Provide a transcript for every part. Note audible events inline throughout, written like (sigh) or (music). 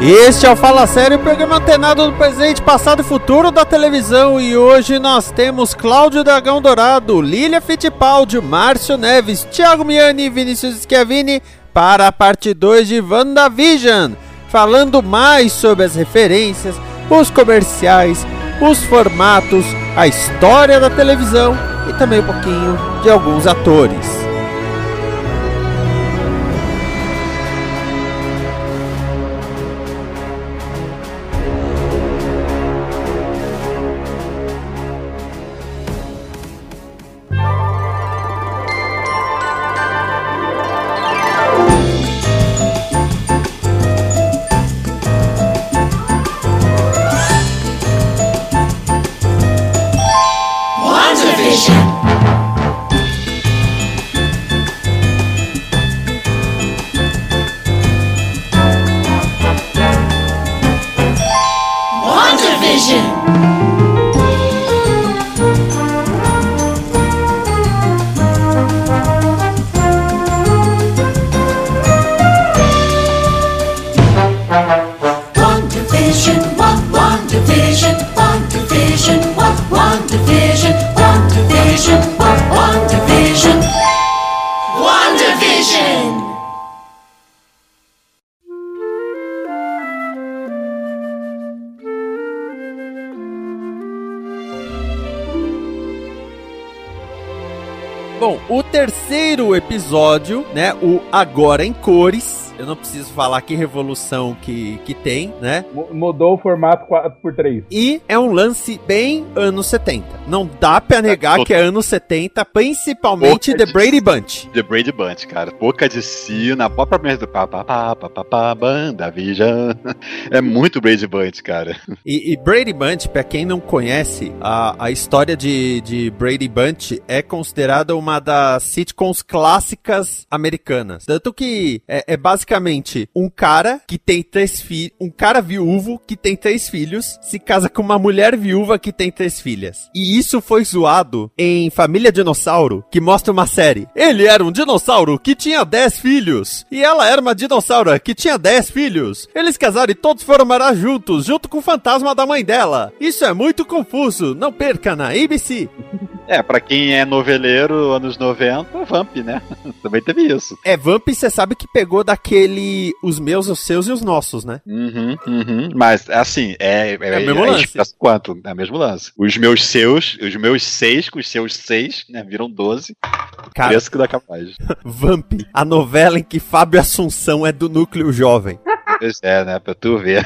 Este é o Fala Sério, programa antenado do presente, passado e futuro da televisão. E hoje nós temos Cláudio Dragão Dourado, Lília Fittipaldi, Márcio Neves, Thiago Miani e Vinícius Schiavini para a parte 2 de WandaVision, falando mais sobre as referências, os comerciais, os formatos, a história da televisão e também um pouquinho de alguns atores. What WandaVision, WandaVision, what WandaVision, WandaVision. Bom, o terceiro episódio, né? O Agora em Cores. Eu não preciso falar que revolução que, que tem, né? Mu- Mudou o formato 4x3. E é um lance bem anos 70. Não dá pra negar que é anos 70, principalmente Pouca The de- Brady Bunch. The Brady Bunch, cara. Boca de si, na própria merda do banda, Vision. É muito Brady Bunch, cara. E, e Brady Bunch, pra quem não conhece, a, a história de, de Brady Bunch é considerada uma das sitcoms clássicas americanas. Tanto que é, é basicamente um cara que tem três filhos, um cara viúvo que tem três filhos, se casa com uma mulher viúva que tem três filhas. E isso foi zoado em Família Dinossauro, que mostra uma série. Ele era um dinossauro que tinha 10 filhos. E ela era uma dinossauro que tinha 10 filhos. Eles casaram e todos foram morar juntos, junto com o fantasma da mãe dela. Isso é muito confuso. Não perca na ABC. É, pra quem é noveleiro, anos 90, Vamp, né? (laughs) Também teve isso. É, Vamp, você sabe que pegou daquele os meus, os seus e os nossos, né? Uhum, uhum. Mas, assim, é. É, É o mesmo é lance. expresso quanto? É o mesmo lance. Os meus seus, os meus seis com os seus seis, né? Viram 12. Cara, Preço que dá capaz. (laughs) Vamp, a novela em que Fábio Assunção é do núcleo jovem. (laughs) Pois é, né? Pra tu ver.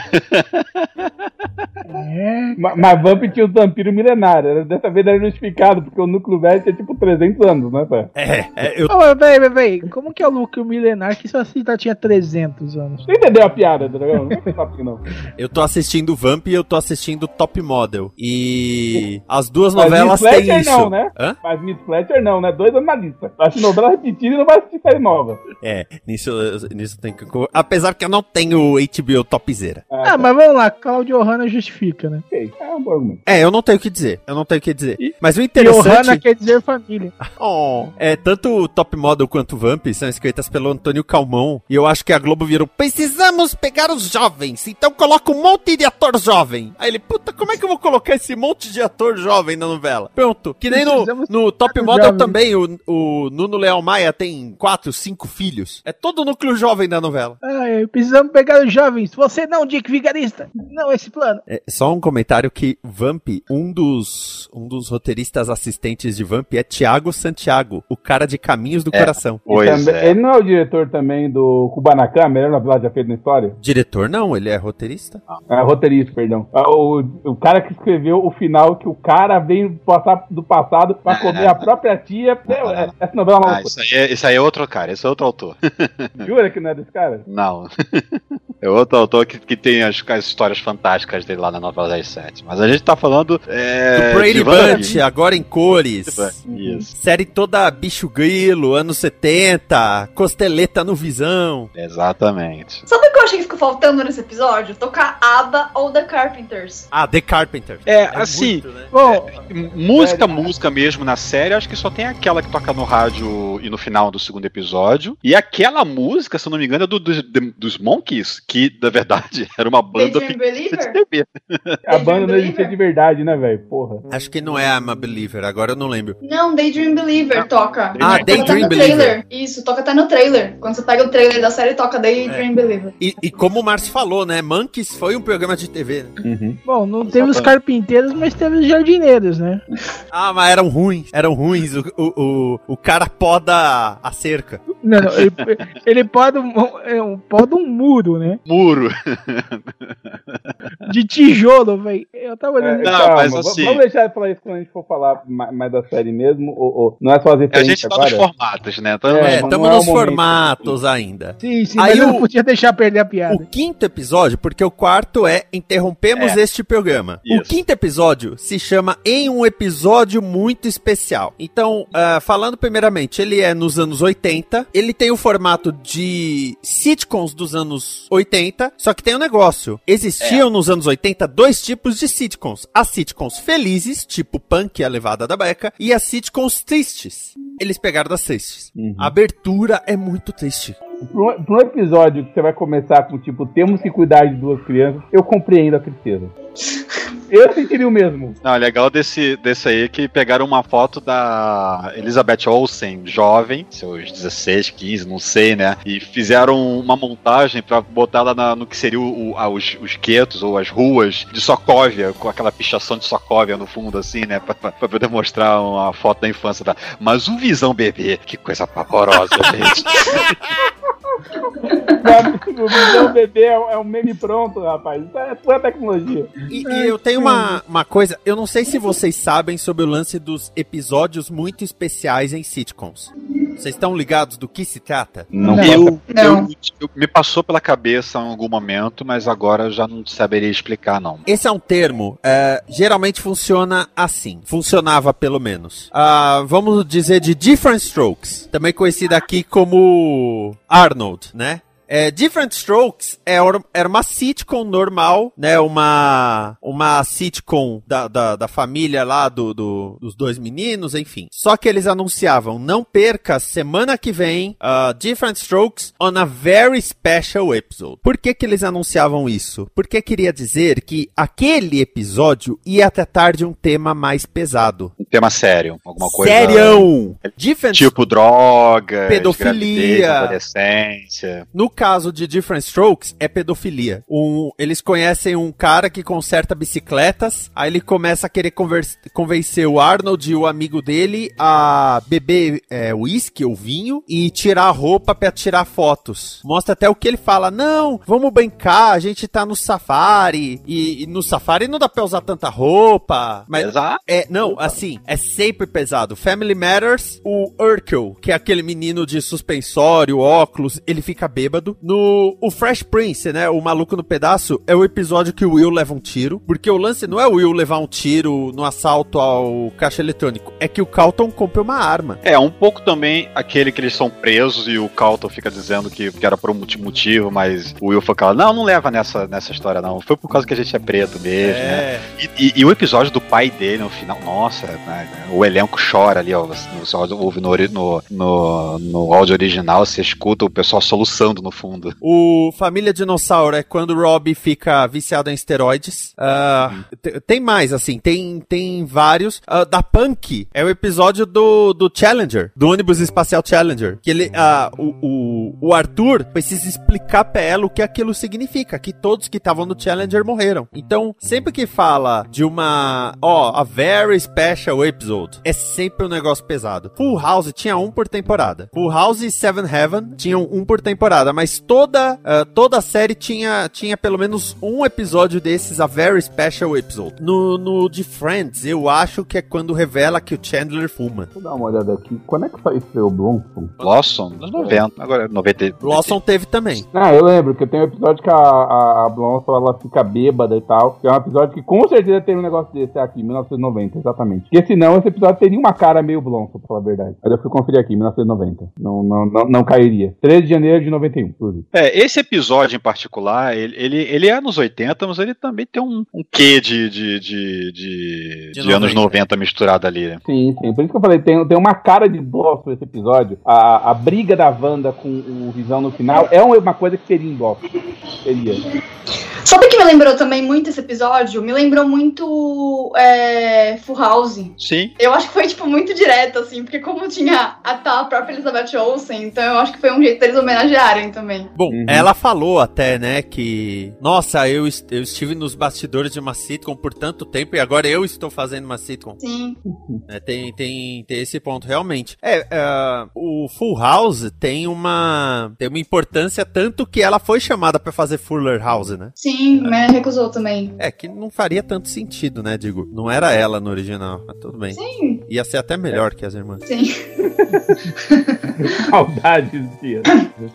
Ma- Mas Vamp tinha os vampiros milenários. Dessa vez era justificado, porque o núcleo velho tinha tipo 300 anos, né, pé? É, é, eu Ô, peraí, peraí, peraí. Como que é o Luke o milenar que sua cidade tinha 300 anos? Você entendeu a piada, dragão? Não é papo, não. Eu tô assistindo Vamp e eu tô assistindo Top Model. E as duas Mas novelas Miss têm Fletcher isso. não, né? Hã? Mas Miss Fletcher não, né? Dois anos na lista. Acho novela repetida e não vai assistir série nova. É, nisso, nisso tem que. Apesar que eu não tenho HBO Topzera. Ah, mas vamos lá, Claudio Ohana justifica, né? ok. É um bom argumento. É, eu não tenho o que dizer. Eu não tenho o que dizer. E- Mas o interessante. Ohana quer dizer família. (laughs) Oh, é, tanto o Top Model quanto o Vamp são escritas pelo Antônio Calmon. E eu acho que a Globo virou: precisamos pegar os jovens, então coloca um monte de ator jovem. Aí ele, puta, como é que eu vou colocar esse monte de ator jovem na novela? Pronto. Que nem no, no Top Model jovens. também, o, o Nuno Leal Maia tem quatro, cinco filhos. É todo o núcleo jovem da novela. Ah, é, precisamos pegar os jovens. Você não, Dick Vigarista. Não, esse plano. É, só um comentário que Vamp, um dos, um dos roteiristas assistentes de Vamp é Thiago Santiago, o cara de Caminhos do É. Coração. Pois também- é. Ele não é o diretor também do Kubanacan, melhor novela já feita na história? Diretor não, ele é roteirista. Ah, roteirista, perdão. Ah, O, o cara que escreveu o final que o cara veio passar do passado pra comer a (laughs) própria tia. É- essa novela é uma Ah, isso aí, é, isso aí é outro cara, esse é outro autor. Jura que não é desse cara? Não. (laughs) É outro autor que, que tem as, as histórias fantásticas dele lá na novela das sete. Mas a gente tá falando. É, do Brady. Bunch, agora em cores. Isso, Série toda bicho grilo, anos 70, costeleta no visão. exatamente. Sabe o que eu achei que ficou faltando nesse episódio? Tocar ABBA ou The Carpenters. Ah, The Carpenter. É, assim, muito, né? Bom, M- Música, música mesmo na série, acho que só tem aquela que toca no rádio e no final do segundo episódio. E aquela música, se eu não me engano, é do, dos- de- dos Monkeys, que na verdade (laughs) era uma banda Daydream de? TV. A banda não existia de verdade, né, velho? Porra. Acho que não é I'm a Believer, agora eu não lembro. Não, Daydream Believer toca. Ah, Toca Daydream até no Believer. trailer. Isso, toca até no trailer. Quando você pega o trailer da série, toca É. Daydream Believer. E, e como o Márcio falou, né? Monkeys foi um programa de TV. né? Uhum. bom, não teve os carpinteiros, mas teve os jardineiros, né? Ah, mas eram ruins. Eram ruins. O, o, o, o cara poda a cerca. Não, não, ele, ele pode um, é um, pode um muro, né? Muro. De tijolo, velho. Eu tava olhando. Não, calma, mas assim- Vamos deixar ele falar isso quando a gente for falar ma- mais da série mesmo. Ou, ou- não é só as A referências gente tá nos agora? formatos, né? Então, É, É, estamos é o nos momento. formatos ainda. Sim, sim, Aí mas eu o- não podia deixar perder a piada. O quinto episódio, porque o quarto é Interrompemos este programa. O Isso. quinto episódio se chama Em um Episódio Muito Especial. Então, ah, falando primeiramente, ele é nos anos 80. Ele tem o formato de sitcoms dos anos 80. Só que tem um negócio: existiam nos anos 80 dois tipos de sitcoms: as sitcoms felizes, tipo Punk, a levada da beca, e as sitcoms tristes. Eles pegaram das tristes. Uhum. A abertura é muito triste. Pra um episódio que você vai começar com, tipo, temos que cuidar de duas crianças, eu compreendo a tristeza. (laughs) Eu sentiria o mesmo. Não, é legal desse, desse aí que pegaram uma foto da Elizabeth Olsen, jovem, seus 16, 15, não sei, né? E fizeram uma montagem pra botar ela na- no que seria o, o- os, os guetos ou as ruas de Sokovia, com aquela pichação de Sokovia no fundo, assim, né? Pra, pra- pra poder mostrar uma foto da infância da. Mas o Visão Bebê, que coisa pavorosa, gente. (laughs) o Visão Bebê é, um- é um meme pronto, rapaz. Isso é pura tecnologia. E, e eu tenho uma, uma coisa, eu não sei se vocês sabem sobre o lance dos episódios muito especiais em sitcoms. Vocês estão ligados do que se trata? Não, Eu, Não. eu- eu- me passou pela cabeça em algum momento, mas agora eu já não saberia explicar, não. Esse é um termo, é, geralmente funciona assim. Funcionava pelo menos. Ah, vamos dizer de Different Strokes, também conhecida aqui como Arnold, né? É, Different Strokes é era uma sitcom normal, né? Uma, uma sitcom da, da, da família lá do, do- dos dois meninos, enfim. Só que eles anunciavam, não perca semana que vem uh, Different Strokes on a very special episode. Por que que eles anunciavam isso? Porque queria dizer que aquele episódio ia tratar de um tema mais pesado. Um tema sério, alguma coisa. Serião! Different Tipo drogas, Pedofilia. adolescência. No caso de Different Strokes, é pedofilia. Um, eles conhecem um cara que conserta bicicletas, aí ele começa a querer convencer o Arnold e o amigo dele a beber é, whisky ou vinho e tirar a roupa pra tirar fotos. Mostra até o que ele fala: não, vamos brincar, a gente tá no safari, e, e no safari não dá pra usar tanta roupa. Mas Exato. é, não, assim, é sempre pesado. Family Matters, o Urkel, que é aquele menino de suspensório, óculos, ele fica bêbado. No o Fresh Prince, né, o maluco no pedaço, é o episódio que o Will leva um tiro, porque o lance não é o Will levar um tiro no assalto ao caixa eletrônico, é que o Calton compra uma arma. É, um pouco também aquele que eles são presos e o Calton fica dizendo que, que era por um motivo, mas o Will fala, não, não leva nessa, nessa história não, foi por causa que a gente é preto mesmo, né? É, E, e- e o episódio do pai dele no final, nossa, né, o elenco chora ali, ó, você ouve no, no, no, no áudio original, você escuta o pessoal soluçando no O Família Dinossauro é quando o Rob fica viciado em esteroides. Te- tem mais, assim, tem, tem vários. Ah, da Punk é o episódio do, do Challenger, do ônibus espacial Challenger. Que ele, ah, o, o, o Arthur precisa explicar pra ela o que aquilo significa, que todos que estavam no Challenger morreram. Então, sempre que fala de uma, ó, a very special episode, é sempre um negócio pesado. Full House tinha um por temporada. Full House e Seven Heaven tinham um por temporada, mas toda, ah, toda a série tinha, tinha pelo menos um episódio desses, a very special episode. No, no de Friends, eu acho que é quando revela que o Chandler fuma. Vou dar uma olhada aqui. Quando é que saiu o Blonson? Blossom, nos 90, agora é 90. Lawson teve também. Ah, eu lembro que tem um episódio que a, a, a Blonson ela fica bêbada e tal. Que é um episódio que com certeza tem um negócio desse aqui, 1990, exatamente. Porque senão esse episódio teria uma cara meio Blonson, pra falar a verdade. Mas eu fui conferir aqui, 1990. Não, não, não, não cairia. 13 de janeiro de 91, inclusive. É, esse episódio em particular, ele, ele, ele é nos 80, mas ele também tem um, um quê de, de, de, de, De de anos 90. 90 misturado ali, né? Sim, sim. Por isso que eu falei, tem, tem uma cara de Blossom esse episódio. A, a briga da Wanda com o Visão no final é uma coisa que teria em Blossom. Seria. Sabe o que me lembrou também muito esse episódio? Me lembrou muito é, Full House. Sim. Eu acho que foi, tipo, muito direto, assim, porque como tinha a, a própria Elizabeth Olsen, então eu acho que foi um jeito deles homenagearem também. Bom, Uhum. ela falou até, né, que. Nossa, eu, est- eu estive nos bastidores de uma sitcom por tanto tempo e agora eu estou fazendo uma sitcom. Sim. É, tem, tem, tem esse ponto, realmente. É, é, o Full House tem uma, tem uma importância tanto que ela foi chamada pra fazer Fuller House, né? Sim, mas recusou também. É, que não faria tanto sentido, né, digo. Não era ela no original, mas tudo bem. Sim, Ia ser até melhor que as irmãs. sim. (laughs) Saudades disso.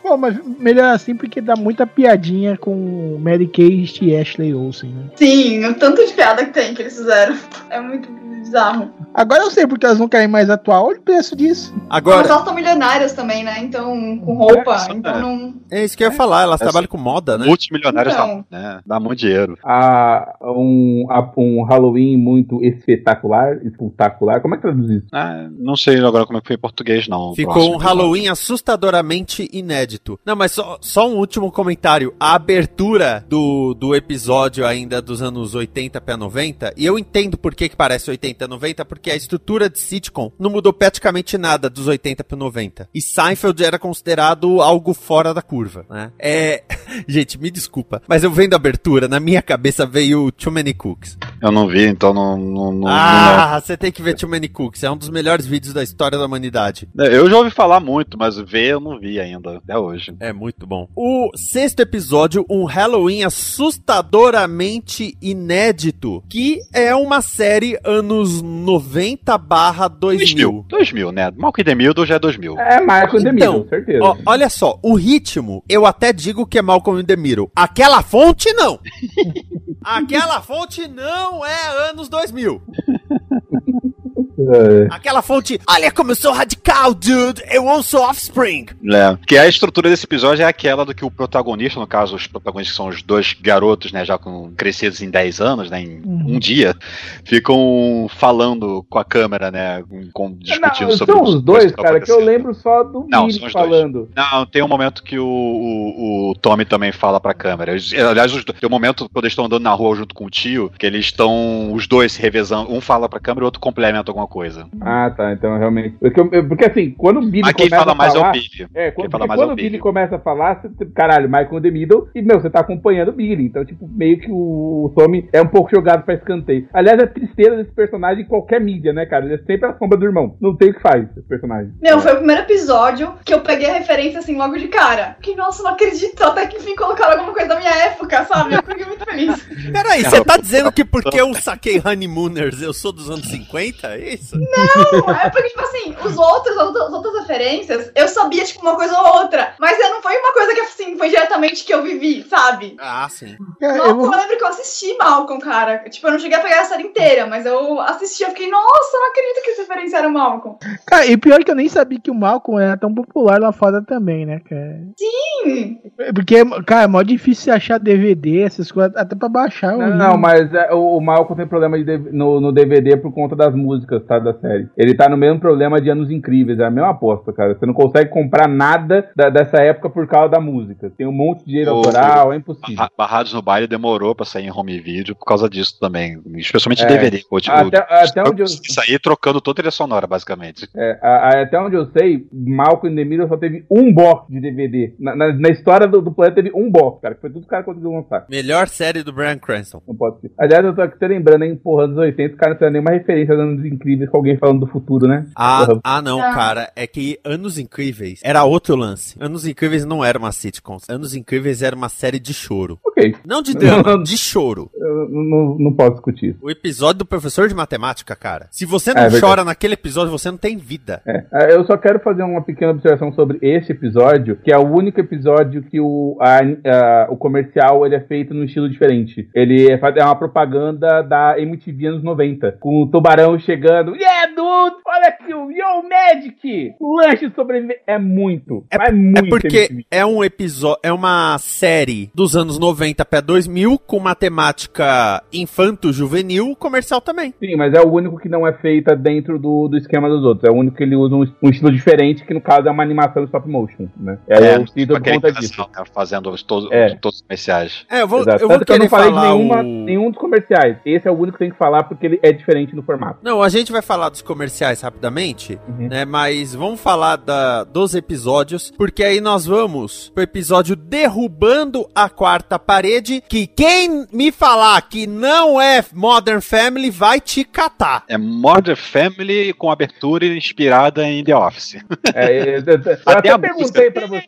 Pô, mas melhor assim porque dá muita piadinha com Mary Kate e Ashley Olsen, né? Sim, o tanto de piada que tem que eles fizeram. É muito bizarro. Agora eu sei porque elas não querem mais atuar. Olha o preço disso. Mas Agora, elas estão milionárias também, né? Então, com roupa, É, então é. não. é isso que eu ia falar, elas É, trabalham com moda, né? Multimilionários Então. não, né? Dá muito dinheiro. Ah, um, um Halloween muito espetacular, espetacular. Como é que isso? Ah, não sei agora como é que foi em português, não. Ficou próximo um Halloween assustadoramente inédito. Não, mas só, só um último comentário. A abertura do, do episódio ainda dos anos 80 para 90, e eu entendo por que, que parece 80 90, porque a estrutura de sitcom não mudou praticamente nada dos 80 para 90. E Seinfeld era considerado algo fora da curva, né? É. (laughs) Gente, me desculpa, mas eu vendo a abertura, na minha cabeça veio Too Many Cooks. Eu não vi, então não. não, não- ah, você tem que ver Too Many Cooks, é um dos melhores vídeos da história da humanidade. não- Eu já ouvi falar muito, mas ver eu não vi ainda, até hoje. É muito bom. O sexto episódio, um Halloween assustadoramente inédito, que é uma série anos 90 barra 2000. 2000, né? Malcolm the Middle já é 2000. É Michael Então, Demiro, certeza. Ó, olha só, o ritmo, eu até digo que é Malcolm Middle. Aquela fonte, não. (laughs) Aquela fonte não é anos 2000. (laughs) É. Aquela fonte, olha como eu sou radical, dude. Eu ouço Offspring. É, que a estrutura desse episódio é aquela do que o protagonista, no caso, os protagonistas que são os dois garotos, né, já com crescidos em 10 anos, né, em Uhum. um dia, ficam falando com a câmera, né, com, com- discutindo Não, sobre são os dois, que cara, que eu lembro só do Não, Billy são os dois. falando. Não, tem um momento que o, o, o Tommy também fala pra câmera. Aliás, os dois- tem um momento quando eles estão andando na rua junto com o tio, que eles estão os dois se revezando. Um fala pra câmera e o outro complementa alguma coisa. Ah, tá, então realmente. Porque, eu- porque assim, quando o Billy Mas quem começa fala a mais falar, é o Billy. É, quando, fala porque mais é quando o o Billy Billy. começa a falar, você, caralho, Michael the Middle, e, meu, você tá acompanhando o Billy. Então, tipo, meio que o, o Tommy é um pouco jogado pra escanteio. Aliás, a tristeza desse personagem em qualquer mídia, né, cara? Ele é sempre a sombra do irmão. Não tem o que faz, esse personagem. Meu, foi o primeiro episódio que eu peguei a referência assim logo de cara. Que, nossa, não acredito. Até que enfim colocaram alguma coisa da minha época, sabe? Eu fiquei muito feliz. Peraí, você tá dizendo que porque eu saquei Honeymooners eu sou dos anos 50? É isso? Não, é porque, tipo assim, os outros, as outras- as outras referências, eu sabia, tipo, uma coisa ou outra. Mas não foi uma coisa que, assim, foi diretamente que eu vivi, sabe? Ah, sim. Eu Malcolm, vou- eu lembro que eu assisti Malcolm, cara. Tipo, eu não cheguei a pegar a série inteira, mas eu assisti, eu fiquei, nossa, eu não acredito que eles referenciaram Malcolm. Cara, e pior que eu nem sabia que o Malcolm era tão popular lá fora também, né, cara? Sim. Porque, cara, é mó difícil você achar DVD, essas coisas, até pra baixar. Não, o não, mas é, o, o Malcolm tem problema de no, no DVD por conta das músicas. Gostado da série. Ele tá no mesmo problema de Anos Incríveis, é a mesma aposta, cara. Você não consegue comprar nada da- dessa época por causa da música. Tem um monte de dinheiro Ô, autoral, é impossível. Barra- Barrados no baile demorou pra sair em home video por causa disso também. Especialmente É. DVD. O, tipo, Até, até onde eu, sair trocando toda a trilha sonora, basicamente. é, a- a- até onde eu sei, Malcolm in the Middle só teve um box de DVD. Na, na- na história do, do planeta teve um box, cara, que foi tudo que o cara conseguiu lançar. Melhor série do Brian Cranston. Não pode ser. Aliás, eu tô aqui lembrando, hein, porra, anos 80, os caras não fizeram nenhuma referência a anos incríveis com alguém falando do futuro, né? Ah, Porra. ah, não, Não. cara. É que Anos Incríveis era outro lance. Anos Incríveis não era uma sitcom. Anos Incríveis era uma série de choro. Ok, Não de (laughs) drama, de choro. eu não, não, não posso discutir isso. O episódio do professor de matemática, cara. Se você não É chora naquele episódio, você não tem vida. É, é, eu só quero fazer uma pequena observação sobre esse episódio, que é o único episódio que o, a- a- o comercial ele é feito num estilo diferente. Ele é, é uma propaganda da MTV anos 90, com o tubarão chegando. Yeah, dude! Olha aqui o Yo Magic! Lanche sobreviver. É muito. É- É, É muito porque MTV. é um episódio, é uma série dos anos 90 até 2000 com matemática infanto-juvenil, comercial também. Sim, mas é o único que não é feita dentro do, do esquema dos outros. É o único que ele usa um, um estilo diferente, que no caso é uma animação stop motion, né? É, eu cito tipo por aquele conta disso. né, fazendo os, todos, É. todos os comerciais. É, eu vou, Exato. eu vou Tanto que eu não falei de nenhuma, o... nenhum dos comerciais. Esse é o único que tem que falar porque ele é diferente no formato. Não, a gente vai falar dos comerciais rapidamente, Uhum. né? Mas vamos falar da, dos episódios, porque aí nós vamos pro episódio Derrubando a Quarta Parede, que quem me falar que não é Modern Family vai te catar. É Modern Family com abertura inspirada em The Office. É, eu, eu- eu (laughs) Até até a perguntei pra você.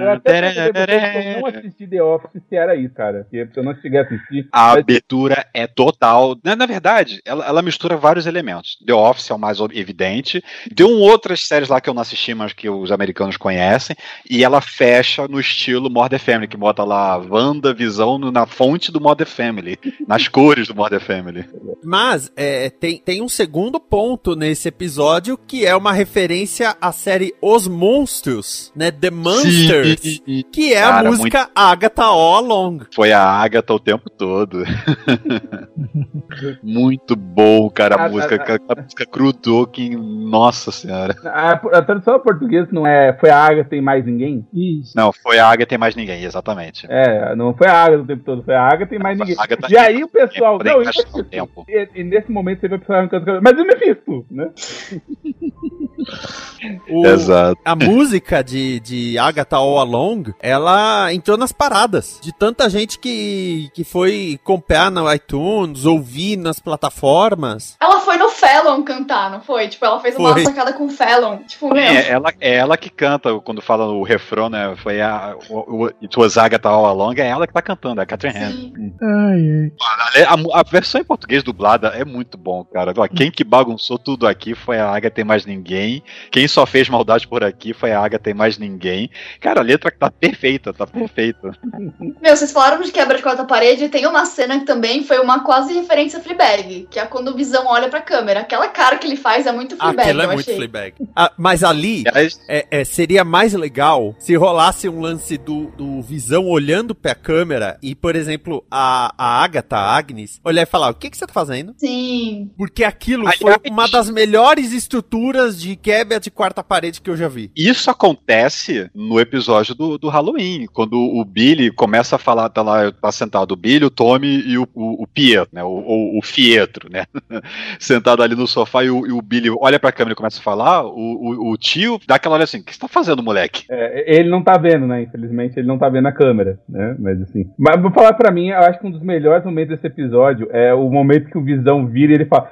Eu até perguntei pra você que eu não (laughs) assisti The Office se era isso, cara. Se eu não cheguei a assistir. A mas- abertura é total. Na, na verdade, ela, ela mistura vários elementos. The Office é o mais evidente. Tem um outras séries lá que eu não assisti, mas que os americanos conhecem. E ela fecha no estilo Modern Family, que bota lá Wanda Visão na fonte do Modern Family, nas (laughs) cores do Modern Family. Mas é, tem, tem um segundo ponto nesse episódio que é uma referência à série Os Monstros, né? The Monsters. Sim. Que é a Cara, música Agatha All Along. Foi a Agatha o tempo todo. (laughs) Muito bom, cara, a Ah, música. ah, ah. A, música grudou que. Nossa senhora. A, a tradução portuguesa não é Foi a Agatha e mais ninguém? Isso. Não, foi a Agatha e mais ninguém, exatamente. É, não foi a Agatha o tempo todo, foi a Agatha e mais ninguém. Agatha e aí o pessoal. Tempo, Não, isso tempo. e, e nesse momento você vai precisar cantando. Mas o Mephisto, né? (laughs) O- Exato. A música de, de Agatha All Along, ela entrou nas paradas. De tanta gente que, que foi comprar no iTunes, ouvir nas plataformas. Ela foi no Fallon cantar, não foi? Tipo, ela fez uma Foi. sacada com o Fallon. Tipo, meu. É ela, é ela que canta quando fala o refrão, né? Foi a. O, o, It was Agatha All Along, é ela que tá cantando, é a Catherine Hand. Sim. Ai, ai. A, a- a versão em português dublada é muito bom, cara. Quem que bagunçou tudo aqui foi a Agatha e mais ninguém. Quem só fez maldade por aqui foi a Agatha e mais ninguém. Cara, a letra tá perfeita, tá perfeita. Meu, vocês falaram de quebra de quarta parede, tem uma cena que também foi uma quase referência a Fleabag, que é quando o Visão olha pra câmera. Aquela cara que ele faz é muito Fleabag, Aquilo é eu muito achei. Fleabag. Ah, mas ali, é, é, seria mais legal se rolasse um lance do, do Visão olhando pra câmera e, por exemplo, a, a Agatha, a Agnes, olhar e falar: O que, que você tá fazendo? Sim. Porque aquilo Aliás- foi uma das melhores estruturas de quebra de quarta parede que eu já vi. Isso acontece no episódio do, do Halloween, quando o Billy começa a falar, tá lá, tá sentado o Billy, o Tommy e o, o, o Pietro, né? O, o, o Fietro, né? (laughs) sentado ali no sofá e o, e o Billy olha pra câmera e começa a falar, o, o, o tio dá aquela olha assim, o que você tá fazendo, moleque? É, ele não tá vendo, né? Infelizmente, ele não tá vendo a câmera, né? Mas assim. Mas vou falar pra mim, eu acho que um dos melhores momentos desse episódio é o momento que o Visão vira e ele fala: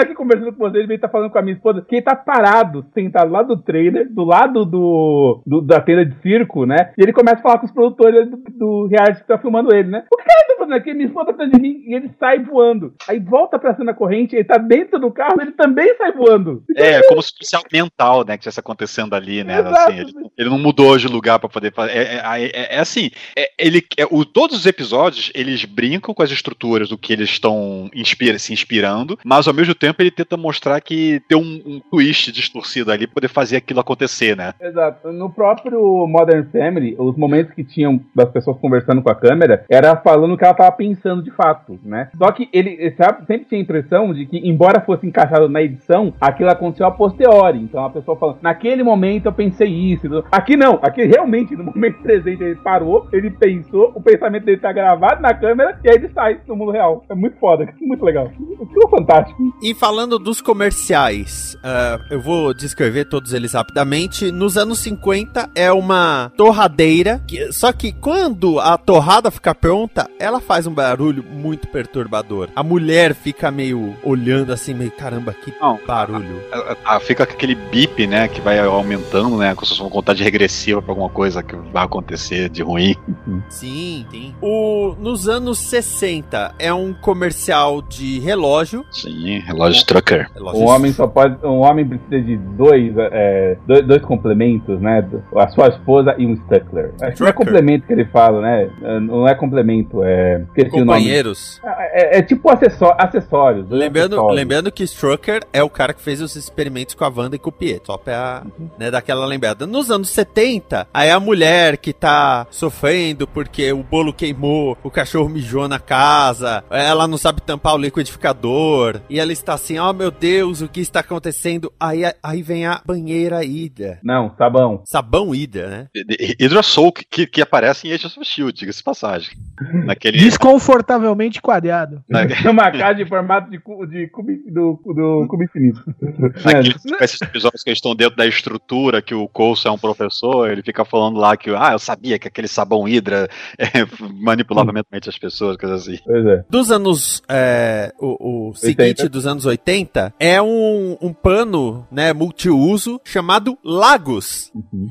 aqui conversando com você? Ele tá falando com a minha esposa, que ele tá parado, sentado lá do trailer, do lado do, do- da tenda de circo, né? E ele começa a falar com os produtores do, do reality que tá filmando ele, né? O que ele tá fazendo aqui? Minha esposa tá atrás de mim e ele sai voando. Aí volta pra cena corrente, ele tá dentro do carro, ele também sai voando. É, como se fosse algo mental, né, que estivesse acontecendo ali, né? Exato. Assim, ele, ele não mudou de lugar pra poder fazer. É, é- é- é assim, é- ele, é, o, todos os episódios eles brincam com as estruturas do que eles estão inspira- se inspirando, mas ao mesmo tempo tempo ele tenta mostrar que tem um, um twist distorcido ali pra poder fazer aquilo acontecer, né? Exato. No próprio Modern Family, os momentos que tinham das pessoas conversando com a câmera era falando o que ela tava pensando de fato, né? Só que ele ele sabe, sempre tinha a impressão de que, embora fosse encaixado na edição, aquilo aconteceu a posteriori. Então a pessoa falando, naquele momento eu pensei isso. Aqui não, aqui realmente, no (laughs) momento presente, ele parou, ele pensou, o pensamento dele tá gravado na câmera e aí ele sai no mundo real. É muito foda, (laughs) muito legal. Ficou fantástico. E falando dos comerciais, ah, eu vou descrever todos eles rapidamente. Nos anos 50 é uma torradeira, que- só que quando a torrada fica pronta, ela faz um barulho muito perturbador. A mulher fica meio olhando assim, meio caramba, que Não. barulho. Ah, fica com aquele bip, né? Que vai aumentando, né? Com uma contagem regressiva pra alguma coisa que vai acontecer de ruim. Sim, sim. O, nos anos 60 é um comercial de relógio. Sim, relógio trucker. relógio Um homem só pode. Um homem precisa de dois, é, dois, dois complementos, né? A sua esposa e um Stuckler. Acho que não é complemento que ele fala, né? Não é complemento, é. Esqueci o nome. companheiros. É, é tipo acessó- acessórios. dois Lembrando, acessórios. lembrando que Strucker é o cara que fez os experimentos com a Wanda e com o Pietro, só pra né, dar aquela lembrada. Nos anos 70, aí a mulher que tá sofrendo porque o bolo queimou, o cachorro mijou na casa, ela não sabe tampar o liquidificador, e ela está assim, oh meu Deus, o que está acontecendo? Aí, aí vem a banheira Ida. Não, sabão. Sabão Ida, né? Hydra Soul, que, que aparece em Agents of Shield, diga-se de passagem. (laughs) Naquele. Desconfortavelmente quadrado. na- (laughs) Uma caixa de formato de, cu, de cubo, do, do cubo infinito. Naqueles esses episódios que eles estão dentro da estrutura, que o Coulson é um professor, ele fica falando lá que, ah, eu sabia que aquele sabão Hydra é, (laughs) manipulava mentalmente as pessoas, coisas assim. Pois é. Dos anos. é, o, o seguinte, 80. dos anos 80, é um, um pano, né, multiuso, chamado Lagos.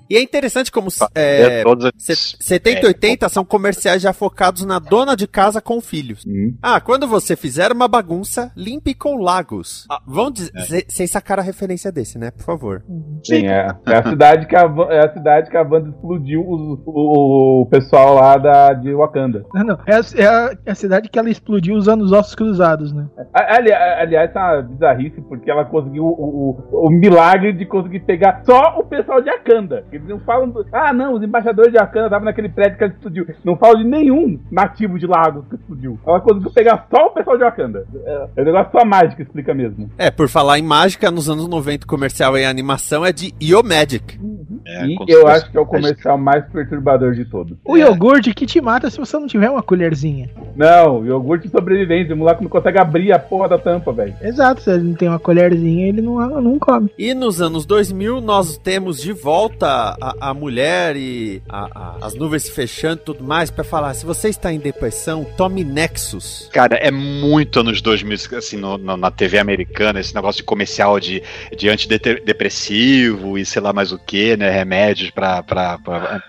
E é interessante como. É, É, todos se- esses- 70 e 80 são comerciais já focados na dona de casa com filhos. Hum. Ah, quando você fizer uma bagunça, limpe com Lagos. Ah, vão dizer. Vocês sacaram a referência desse, né? Por favor. Sim, é, é a (laughs) cidade que a, é a cidade que a Wanda explodiu o, o, o pessoal lá da, de Wakanda. Não, não. É, a, é a- é a cidade que ela explodiu usando os ossos cruzados, né? Ali- aliás, é uma bizarrice, porque ela conseguiu o, o, o milagre de conseguir pegar só o pessoal de Wakanda. Eles não falam. do- ah, não, os embaixadores de Wakanda estavam naquele prédio que ela explodiu. Não falam de nenhum nativo de Lagos que explodiu. Ela conseguiu pegar só o pessoal de Wakanda. É, um negócio só a mágica explica mesmo. É, por falar em mágica, nos anos 90 o comercial em animação é de Yo Magic. É, e eu acho que é o comercial mais perturbador de todos. O iogurte que te mata se você não tiver uma colherzinha. Não, iogurte de sobrevivência. O moleque não consegue abrir a porra da tampa, velho. Exato, se ele não tem uma colherzinha, ele não, não come. E nos anos 2000 nós temos de volta a, a mulher e a- a- as nuvens se fechando e tudo mais pra falar, se você está em depressão, tome Nexus. Cara, é muito anos 2000, assim, no- no- na TV americana, esse negócio de comercial de, de antidepressivo e sei lá mais o que, né? Remédios pra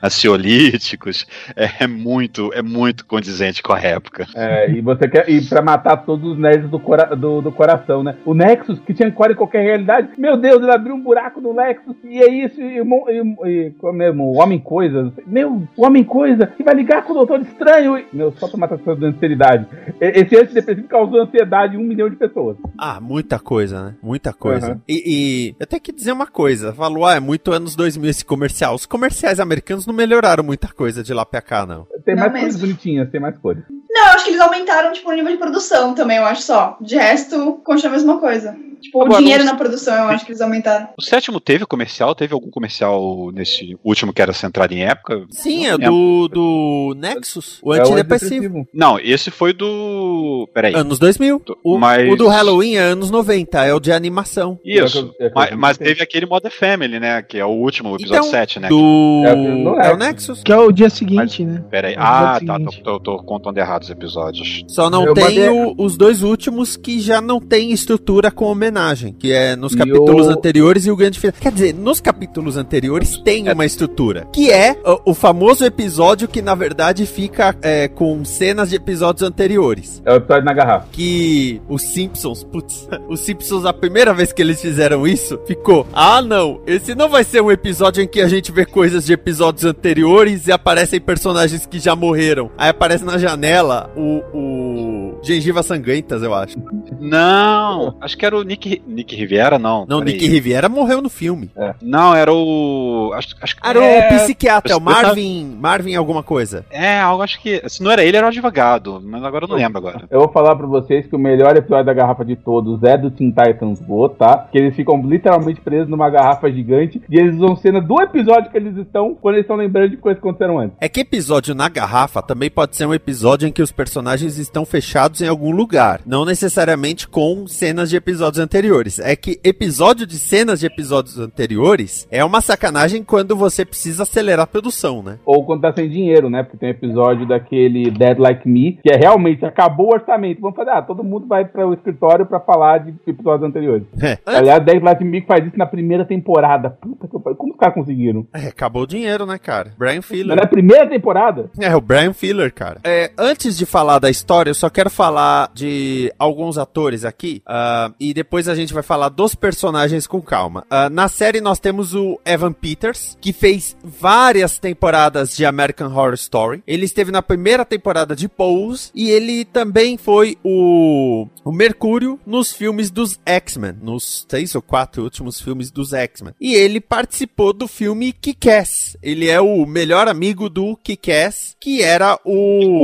ansiolíticos. (laughs) É, é muito, é muito condizente com a época. É, e você quer. E pra matar todos os nerds do, cora- do, do coração, né? O Nexus, que tinha core em qualquer realidade. Meu Deus, ele abriu um buraco no Nexus. E é isso. E, e, e, é mesmo? O Homem Coisa. Meu, o Homem Coisa. Que vai ligar com o Doutor Estranho. E, meu, só pra matar essa ansiedade. Esse antidepressivo causou ansiedade em um milhão de pessoas. Ah, muita coisa, né? Muita coisa. Uhum. E, e eu tenho que dizer uma coisa. Falou, ah, é muito anos 2000 esse comercial. Os comerciais americanos não melhoraram muita coisa de lá pra cá, não. Tem Não mais mesmo. cores bonitinhas, tem mais cores. Não, eu acho que eles aumentaram, tipo, o nível de produção também, eu acho só. De resto, continua a mesma coisa. Tipo, Agora, o dinheiro os- na produção, eu acho que eles aumentaram. O sétimo teve comercial? Teve algum comercial nesse último que era centrado em época? Sim, é do, do Nexus, o É o antidepressivo. antidepressivo. Não, esse foi do. Peraí. Anos 2000. O, Mas- o do Halloween é anos 90, é o de animação. Isso. É é Mas, mas teve aquele Modern Family, né? Que é o último, episódio Então, 7, né? Do. É, no É o Nexus. Que é o dia seguinte, né? Peraí. É o Ah, tá. Tô, tô- tô contando errado os episódios. Só não Eu tem mandei- o- os dois últimos que já não tem estrutura com homenagem, que é nos E capítulos o- anteriores e o grande final. Quer dizer, nos capítulos anteriores tem uma estrutura, que é o, o famoso episódio que na verdade fica é, com cenas de episódios anteriores. É o episódio na garrafa. Que os Simpsons, putz, (laughs) os Simpsons, a primeira vez que eles fizeram isso, ficou: ah, não, esse não vai ser um episódio em que a gente vê coisas de episódios anteriores e aparecem personagens que já morreram. Aí aparece na janela o. o Gengivas sanguentas, eu acho. Não, acho que era o Nick, Nick Riviera, não. Não. Nick Riviera morreu no filme. Não, era o. Acho, acho que Era é, o psiquiatra, o eu tava- Marvin. Marvin alguma coisa. É, algo acho que. Se não era ele, era o advogado. Mas agora eu não lembro agora. Eu vou falar pra vocês que o melhor episódio da garrafa de todos é do Teen Titans Go, tá? Que eles ficam literalmente presos numa garrafa gigante e eles usam cena do episódio que eles estão quando eles estão lembrando de coisas que aconteceram antes. É que episódio na garrafa também pode ser um episódio em que os personagens estão fechados em algum lugar. Não necessariamente com cenas de episódios anteriores. É que episódio de cenas de episódios anteriores é uma sacanagem quando você precisa acelerar a produção, né? Ou quando tá sem dinheiro, né? Porque tem um episódio daquele Dead Like Me, que é realmente acabou o orçamento. Vamos fazer, ah, todo mundo vai para o escritório pra falar de episódios anteriores. É. Aliás, Dead Like Me faz isso na primeira temporada. Puta que pariu. Caras conseguiram? É, acabou o dinheiro, né, cara? Brian Filler. na primeira temporada? É, o Brian Filler, cara. É, antes de falar da história, eu só quero falar de alguns atores aqui. ah, e depois a gente vai falar dos personagens com calma. Ah, na série nós temos o Evan Peters, que fez várias temporadas de American Horror Story. Ele esteve na primeira temporada de Pose. E ele também foi o, o Mercúrio nos filmes dos X-Men. Nos três ou quatro últimos filmes dos X-Men. E ele participou do filme Kick-Ass. Ele é o melhor amigo do Kick-Ass, que era o...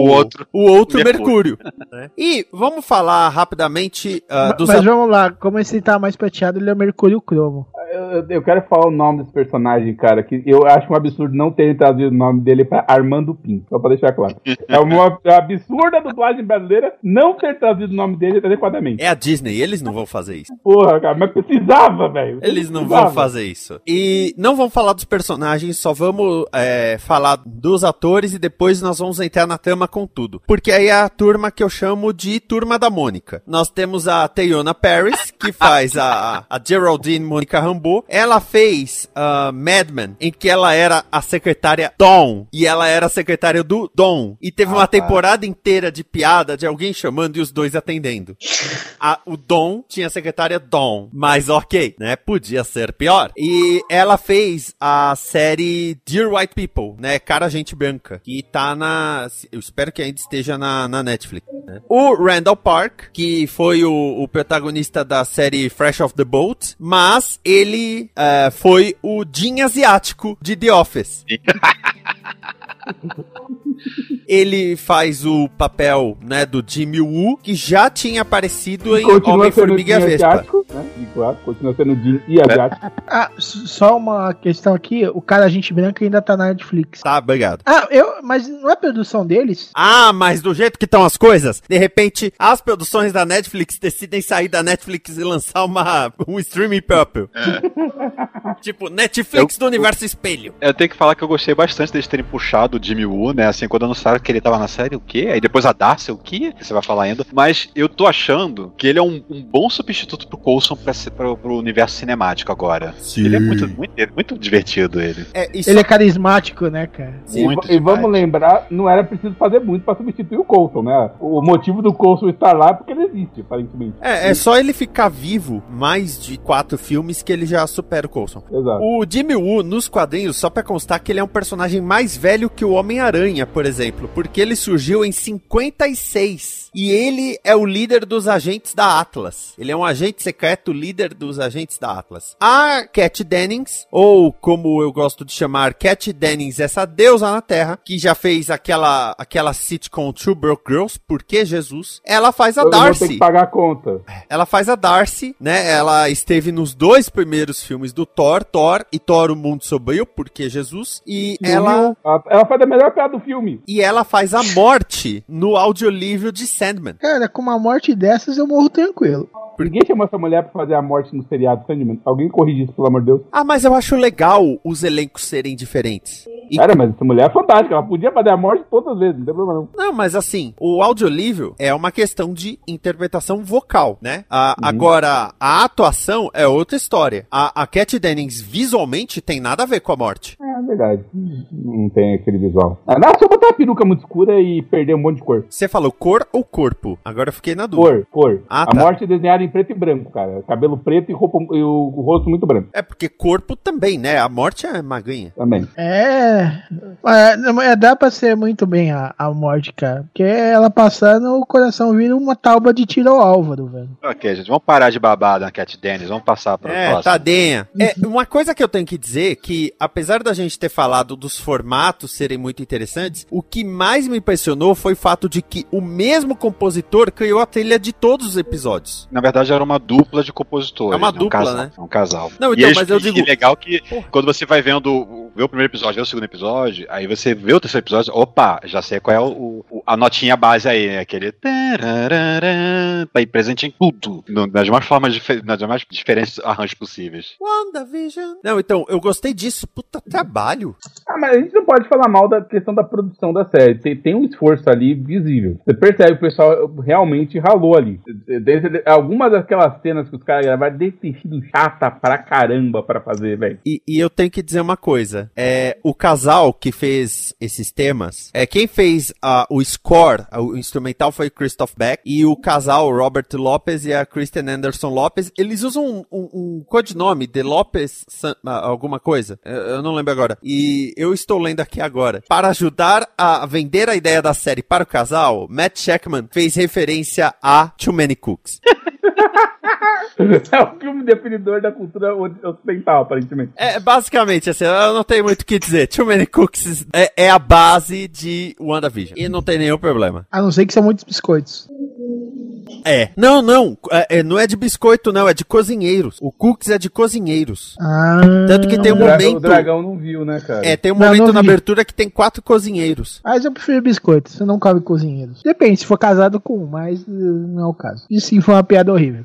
O outro. O outro Mercúrio. Mercúrio. (laughs) né? E vamos falar rapidamente Ma- dos... Mas vamos lá, como esse tá mais prateado, ele é o Mercúrio Cromo. Eu, eu quero falar o nome desse personagem, cara, que eu acho um absurdo não terem traduzido o nome dele pra Armando Pim, só pra deixar claro. É uma absurda dublagem brasileira não ter traduzido o nome dele adequadamente. É a Disney, eles não vão fazer isso. Porra, cara, mas precisava, velho. Eles não Precisava. vão fazer isso. E não vamos falar dos personagens, só vamos é, falar dos atores e depois nós vamos entrar na trama com tudo. Porque aí é a turma que eu chamo de Turma da Mônica. Nós temos a Teyona Paris, que faz a, a Geraldine Mônica Rambeau. Ela fez ah, Mad Men, em que ela era a secretária Dom. E ela era a secretária do Dom. E teve uma temporada inteira de piada de alguém chamando e os dois atendendo. A- o Dom tinha a secretária Dom, mas ok, né? Podia ser pior. E ela fez a série Dear White People, né? Cara Gente Branca, que tá na. Eu espero que ainda esteja na, na Netflix. né? O Randall Park, que foi o, o protagonista da série Fresh Off the Boat, mas ele eh, foi o Jim asiático de The Office. (laughs) Ele faz o papel, né, do Jimmy Woo, que já tinha aparecido em Homem-Formiga e Vespa. asiático, claro, continua sendo Jim e asiático. (laughs) Ah, só uma questão aqui, o cara Gente Branca ainda tá na Netflix. Tá, obrigado. Ah, eu, mas não é produção deles? Ah, mas do jeito que estão as coisas, de repente as produções da Netflix decidem sair da Netflix e lançar uma, um streaming purple. (laughs) tipo, Netflix do universo espelho. Eu tenho que falar que eu gostei bastante deles terem puxado o Jimmy Woo, né? Assim, quando anunciaram que ele tava na série, o quê? Aí depois a Darcy, o quê? Que você vai falar ainda. Mas eu tô achando que ele é um, um bom substituto pro Coulson pra, ser- pro, pro universo cinemático agora. Sim. Ele é muito, muito, muito divertido, ele. É, e Ele é carismático, né, cara? E, Muito e vamos lembrar, não era preciso fazer muito pra substituir o Coulson, né? O motivo do Coulson estar lá é porque ele existe, aparentemente. É, é só ele ficar vivo mais de quatro filmes que ele já supera o Coulson. Exato. O Jimmy Woo, nos quadrinhos, só pra constar que ele é um personagem mais velho que o Homem-Aranha, por exemplo, porque ele surgiu em 56. E ele é o líder dos agentes da Atlas. Ele é um agente secreto líder dos agentes da Atlas. A Cat Dennings, ou como eu gosto de chamar, Cat Dennings, essa deusa na Terra, que já fez aquela, aquela sitcom Two Broke Girls, Por que Jesus? Ela faz a Todo mundo tem Darcy. que pagar a conta. Ela faz a Darcy, né? Ela esteve nos dois primeiros filmes do Thor, Thor e Thor o Mundo Sombrio, porque Jesus. E ela Ela, ela faz a melhor piada do filme. e ela faz a morte no audiolivro de Sandman. Cara, com uma morte dessas eu morro tranquilo. Ninguém chamou essa mulher pra fazer a morte no seriado Sandman. Alguém corrige isso, pelo amor de Deus. Ah, mas eu acho legal os elencos serem diferentes. E- Cara, mas essa mulher é fantástica. Ela podia fazer a morte todas as vezes, não tem problema não. Não, mas assim, o audiolivro é uma questão de interpretação vocal, né? A- Uhum. Agora, a atuação é outra história. A, a Cat Dennings visualmente tem nada a ver com a morte. É verdade. Não tem aquele visual. Ah, botar uma peruca muito escura e perder um monte de cor. Você falou cor ou corpo? Agora eu fiquei na dúvida. Cor, cor. Ah, a tá. morte é desenhada em preto e branco, cara. Cabelo preto e, roupa, e o, o rosto muito branco É porque corpo também, né? A morte é magrinha. também. É, é, é, dá pra ser muito bem a, a morte, cara. Porque ela passando, o coração vira uma tauba de tiro ao Álvaro, velho. Ok, gente, vamos parar de babar na Cat Dennis, vamos passar para o É, próximo. tadinha. É, uma coisa que eu tenho que dizer que, apesar da gente ter falado dos formatos serem muito interessantes, o que mais me impressionou foi o fato de que o mesmo compositor criou a trilha de todos os episódios. Na verdade, era uma dupla de compositores. É uma né? dupla, um casal, né? É um casal. Não, E então, eles- mas eu e digo- legal que Porra. quando você vai vendo, vê o primeiro episódio, vê o segundo episódio, aí você vê o terceiro episódio, opa, já sei qual é o, o- a notinha base aí, né? Aquele. Tá aí presente em tudo. nas mais formas, nas mais diferentes arranjos possíveis. WandaVision. Não, então, eu gostei disso. Puta trabalho. Ah, mas a gente não pode falar mal da questão da produção da série. Tem, tem um esforço ali visível. Você percebe que o pessoal realmente ralou ali. Desde, algumas daquelas cenas que os caras gravaram deve sido chata pra caramba pra fazer, velho. E, e eu tenho que dizer uma coisa. É, o casal que fez esses temas, é quem fez o score, o instrumental foi Christoph Beck, e o casal Robert Lopez e a Kristen Anderson Lopez, eles usam um, um, um codinome de Lopez San- ah, alguma coisa. Eu, eu não lembro agora. E eu estou lendo aqui agora. Para ajudar a vender a ideia da série para o casal, Matt Sheckman fez referência a Too Many Cooks. (laughs) É o filme definidor da cultura ocidental, aparentemente. É, basicamente, assim, eu não tenho muito o que dizer. Too Many Cooks é, é a base de WandaVision. E não tem nenhum problema. A não ser que são muitos biscoitos. É. Não, não. é- é, não é de biscoito, não. É de cozinheiros. O Cooks é de cozinheiros. Ah, Tanto que tem um O, dra- momento. o dragão não viu, né, cara? É, tem um Não, momento não na abertura que tem quatro cozinheiros. Mas eu prefiro biscoitos, você não come cozinheiros. Depende, se for casado com um, mas eh, não é o caso. E sim, foi uma piada horrível.